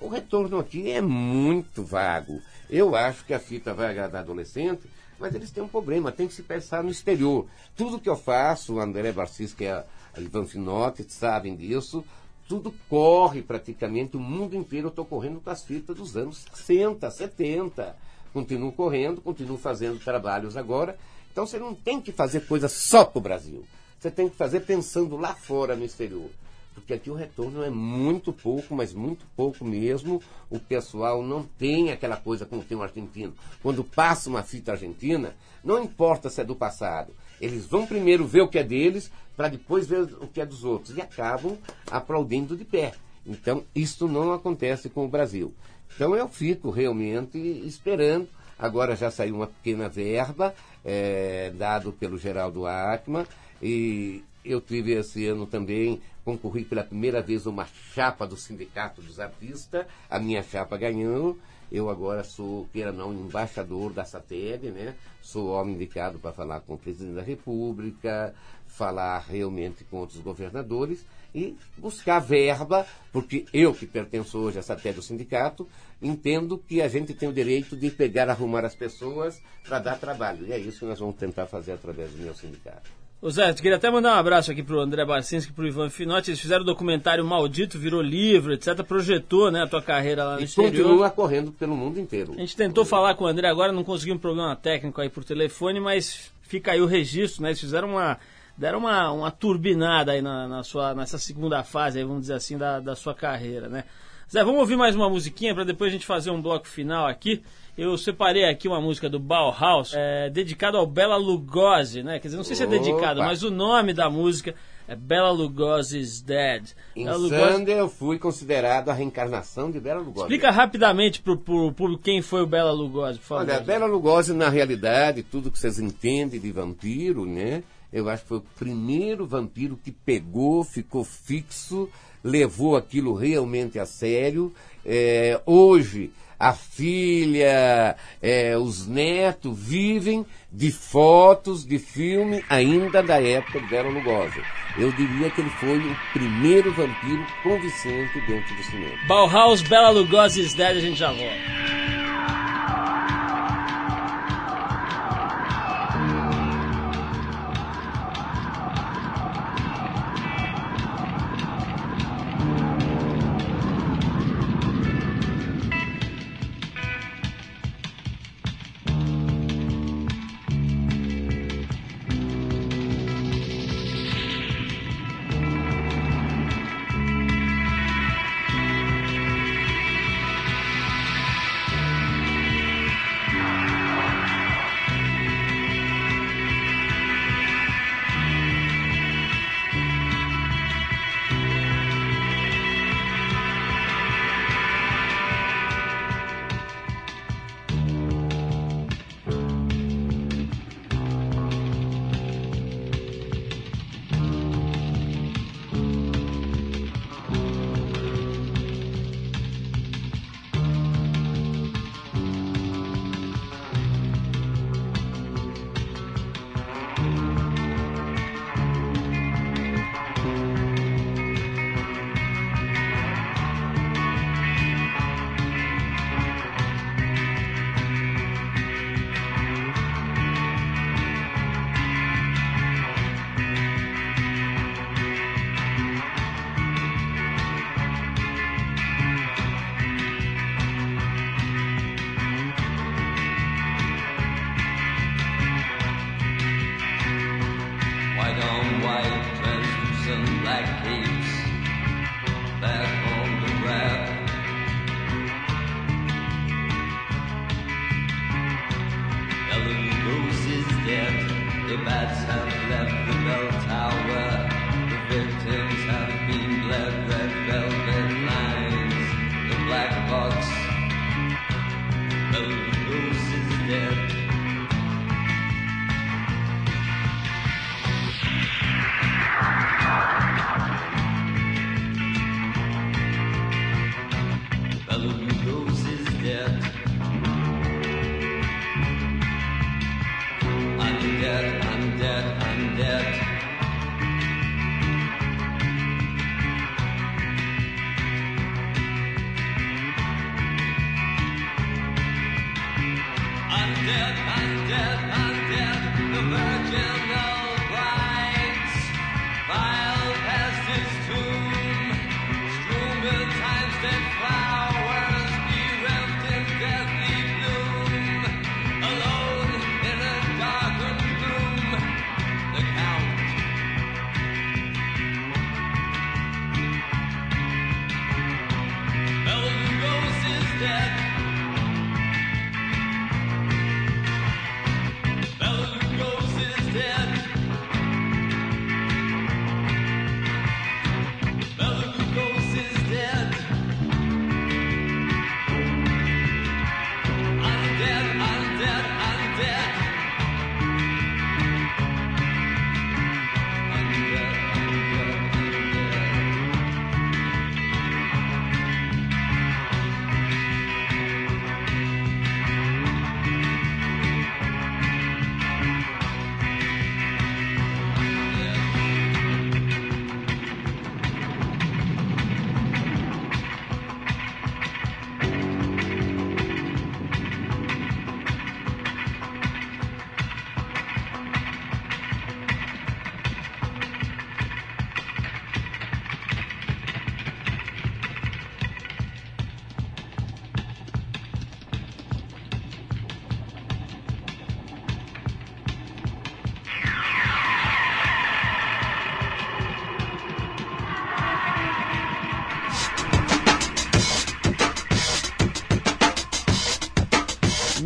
S5: o retorno aqui é muito vago. Eu acho que a fita vai agradar adolescente, mas eles têm um problema, tem que se pensar no exterior. Tudo que eu faço, o André Barcis, que é a Ivan Finotti, sabem disso, tudo corre praticamente, o mundo inteiro eu estou correndo com as fitas dos anos 60, 70. Continuo correndo, continuo fazendo trabalhos agora. Então você não tem que fazer coisa só para o Brasil. Você tem que fazer pensando lá fora no exterior. Porque aqui o retorno é muito pouco, mas muito pouco mesmo. O pessoal não tem aquela coisa como tem o argentino. Quando passa uma fita argentina, não importa se é do passado. Eles vão primeiro ver o que é deles, para depois ver o que é dos outros. E acabam aplaudindo de pé. Então, isso não acontece com o Brasil. Então, eu fico realmente esperando. Agora já saiu uma pequena verba, eh, dado pelo Geraldo Ackman, e eu tive esse ano também, concorri pela primeira vez uma chapa do Sindicato dos Artistas, a minha chapa ganhou, eu agora sou, queira não, embaixador da SATEG, né? Sou homem indicado para falar com o presidente da República, falar realmente com outros governadores e buscar verba, porque eu que pertenço hoje à SATEG do sindicato, entendo que a gente tem o direito de pegar, arrumar as pessoas para dar trabalho. E é isso que nós vamos tentar fazer através do meu sindicato.
S2: Ô Zé, eu queria até mandar um abraço aqui pro André Barcinski e pro Ivan Finotti. Eles fizeram o documentário Maldito, virou livro, etc. Projetou né, a tua carreira lá no
S5: E
S2: exterior.
S5: continua correndo pelo mundo inteiro.
S2: A gente tentou falar com o André agora, não conseguimos um problema técnico aí por telefone, mas fica aí o registro, né? Eles fizeram uma. Deram uma, uma turbinada aí na, na sua, nessa segunda fase, aí, vamos dizer assim, da, da sua carreira, né?
S10: Zé, vamos ouvir mais uma musiquinha para depois a gente fazer um bloco final aqui. Eu separei aqui uma música do Bauhaus, é, dedicado ao Bela Lugosi, né? Quer dizer, não sei se é
S5: Opa.
S10: dedicado, mas o nome da música é Bela Lugosi's Dead.
S5: Em
S10: Bela Lugosi-
S5: Sander eu fui considerado a reencarnação de Bela Lugosi.
S10: Explica rapidamente pro, pro público quem foi o Bela Lugosi, por favor.
S5: Olha, Bela Lugosi, na realidade, tudo que vocês entendem de vampiro, né? Eu acho que foi o primeiro vampiro que pegou, ficou fixo, levou aquilo realmente a sério. É, hoje, a filha, é, os netos vivem de fotos, de filme, ainda da época de Bela Lugosi. Eu diria que ele foi o primeiro vampiro convincente dentro do cinema.
S10: Bauhaus, Bela Lugosi's Dead, a gente já volta.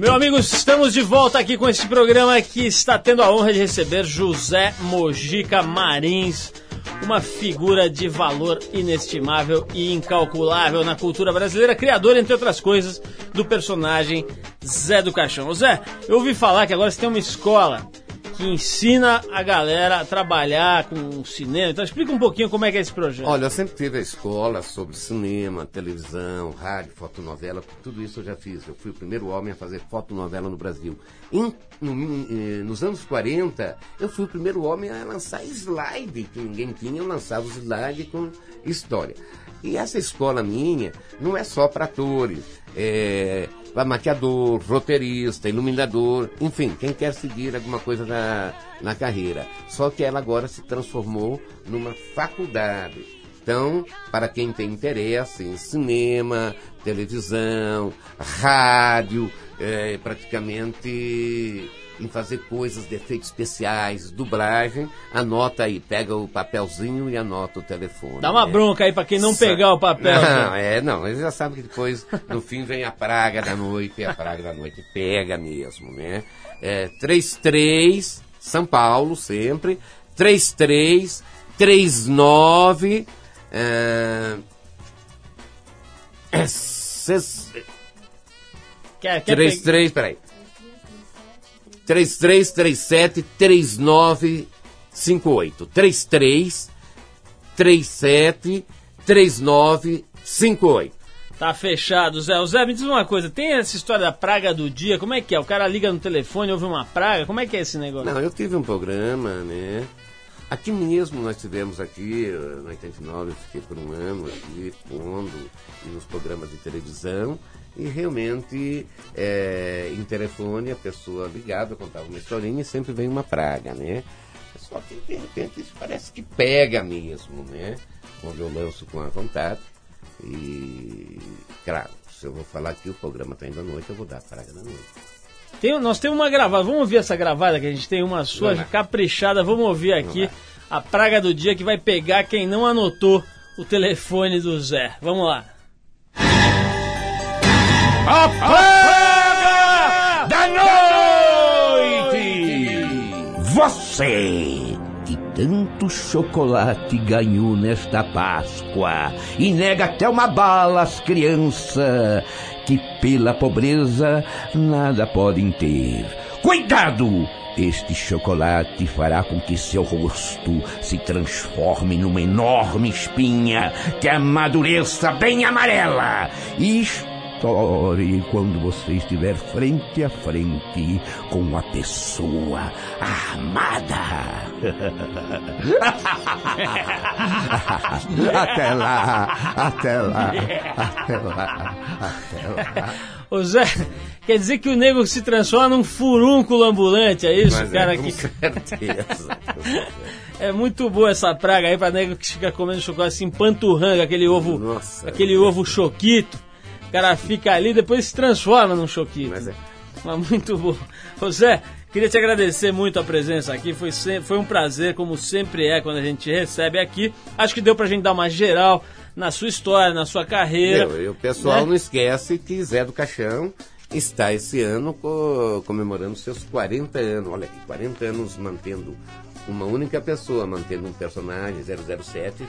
S2: Meu amigos, estamos de volta aqui com esse programa que está tendo a honra de receber José Mojica Marins, uma figura de valor inestimável e incalculável na cultura brasileira, criador, entre outras coisas, do personagem Zé do Caixão. Zé, eu ouvi falar que agora você tem uma escola que ensina a galera a trabalhar com cinema. Então explica um pouquinho como é que é esse projeto.
S5: Olha, eu sempre tive a escola sobre cinema, televisão, rádio, fotonovela, tudo isso eu já fiz. Eu fui o primeiro homem a fazer fotonovela no Brasil. Em- no- eh, nos anos 40, eu fui o primeiro homem a lançar slide, que ninguém tinha, eu lançava slide com história. E essa escola minha não é só para atores, é maquiador, roteirista, iluminador, enfim, quem quer seguir alguma coisa na, na carreira. Só que ela agora se transformou numa faculdade. Então, para quem tem interesse em cinema, televisão, rádio, é, praticamente em fazer coisas de efeitos especiais, dublagem, anota aí, pega o papelzinho e anota o telefone.
S2: Dá uma
S5: né?
S2: bronca aí pra quem não
S5: Sa-
S2: pegar o papel.
S5: Não,
S2: Zé.
S5: é, não, eles já sabem que depois, no fim, vem a praga da noite, e a praga da noite pega mesmo, né? É, 33, São Paulo, sempre, 33, 39, é, é, ses-
S2: Quer, quer
S5: 33, peraí. 3337 3958. 33 37 3958.
S2: Tá fechado, Zé. O Zé, me diz uma coisa, tem essa história da praga do dia, como é que é? O cara liga no telefone, ouve uma praga, como é que é esse negócio?
S5: Não, eu tive um programa, né? Aqui mesmo nós tivemos aqui, eh, no 89, eu fiquei por um ano aqui, pondo, e nos programas de televisão, e realmente, eh, em telefone, a pessoa ligava, contava uma historinha e sempre vem uma praga, né? Só que, de repente, isso parece que pega mesmo, né? Quando eu lanço com a vontade, e, claro, se eu vou falar aqui, o programa está indo à noite, eu vou dar a praga da noite.
S2: Tem, nós temos uma gravada, vamos ouvir essa gravada que a gente tem uma sua
S5: Vamos
S2: caprichada, vamos ouvir aqui a praga do dia que vai pegar quem não anotou o telefone do Zé. Vamos lá.
S6: A praga da noite!
S11: Você que tanto chocolate ganhou nesta Páscoa e nega até uma bala às crianças que pela pobreza nada podem ter. Cuidado! Este chocolate fará com que seu rosto se transforme numa enorme espinha que amadureça bem amarela e estoure quando você estiver frente a frente com a pessoa amada. até lá, até lá, até lá, até lá.
S2: Ô Zé, quer dizer que o nego se transforma num furúnculo ambulante, é isso,
S5: Mas
S2: cara?
S5: é, com
S2: que...
S5: certeza.
S2: É muito boa essa praga aí pra nego que fica comendo chocolate assim, panturranga, aquele ovo,
S5: Nossa.
S2: aquele ovo choquito. O cara fica ali, depois se transforma num choquito.
S5: Mas é.
S2: Mas muito bom. Zé, queria te agradecer muito a presença aqui. Foi, se- foi um prazer, como sempre é quando a gente recebe aqui. Acho que deu pra gente dar uma geral na sua história, na sua carreira.
S5: Meu, e o pessoal
S2: né?
S5: não esquece que Zé do Caixão está esse ano co- comemorando seus 40 anos. Olha aqui, 40 anos mantendo uma única pessoa, mantendo um personagem 007.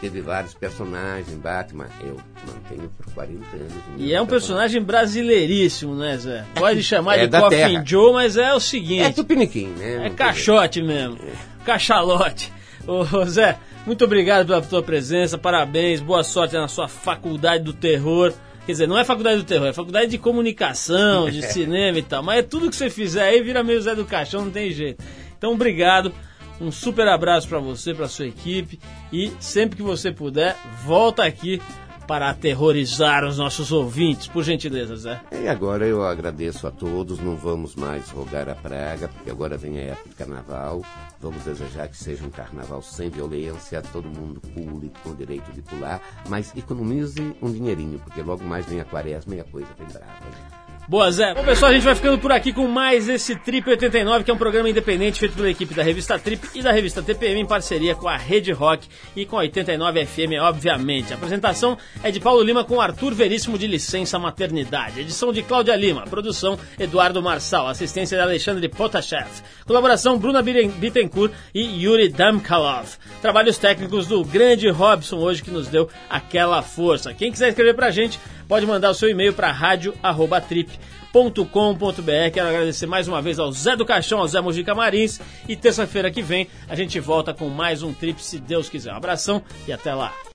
S5: Teve vários personagens, Batman. Eu mantenho por 40 anos.
S2: E é um personagem brasileiríssimo, né, Zé? Pode chamar
S5: É
S2: de Coffin. Joe, mas é o seguinte.
S5: É tupiniquim, né?
S2: É caixote mesmo. Cachalote. Ô, ô, Zé, muito obrigado pela tua presença, parabéns, boa sorte na sua faculdade do terror. Quer dizer, não é faculdade do terror, é faculdade de comunicação, de cinema e tal. Mas é tudo que você fizer aí vira meio Zé do Caixão, não tem jeito. Então, obrigado. Um super abraço pra você, pra sua equipe. E sempre que você puder, volta aqui para aterrorizar os nossos ouvintes. Por gentileza, Zé.
S5: E agora eu agradeço a todos, não vamos mais rogar a praga, porque agora vem a época de carnaval. Vamos desejar que seja um carnaval sem violência, todo mundo pule com direito de pular, mas economize um dinheirinho, porque logo mais vem a quaresma e a coisa vem brava. né?
S2: Boa, Zé. Bom, pessoal, a gente vai ficando por aqui com mais esse Trip 89, que é um programa independente feito pela equipe da revista Trip e da revista TPM em parceria com a Rede Rock e com a 89 FM, obviamente. A apresentação é de Paulo Lima com Arthur Veríssimo de licença maternidade. Edição de Cláudia Lima. Produção Eduardo Marçal. Assistência de Alexandre Potashev. Colaboração Bruna Bittencourt e Yuri Damkalov. Trabalhos técnicos do grande Robson hoje que nos deu aquela força. Quem quiser escrever pra gente, pode mandar o seu e-mail para rádio@trip.com.br. Quero agradecer mais uma vez ao Zé do Caixão, ao Zé Mojica Marins e terça-feira que vem a gente volta com mais um trip se Deus quiser. Um abração e até lá.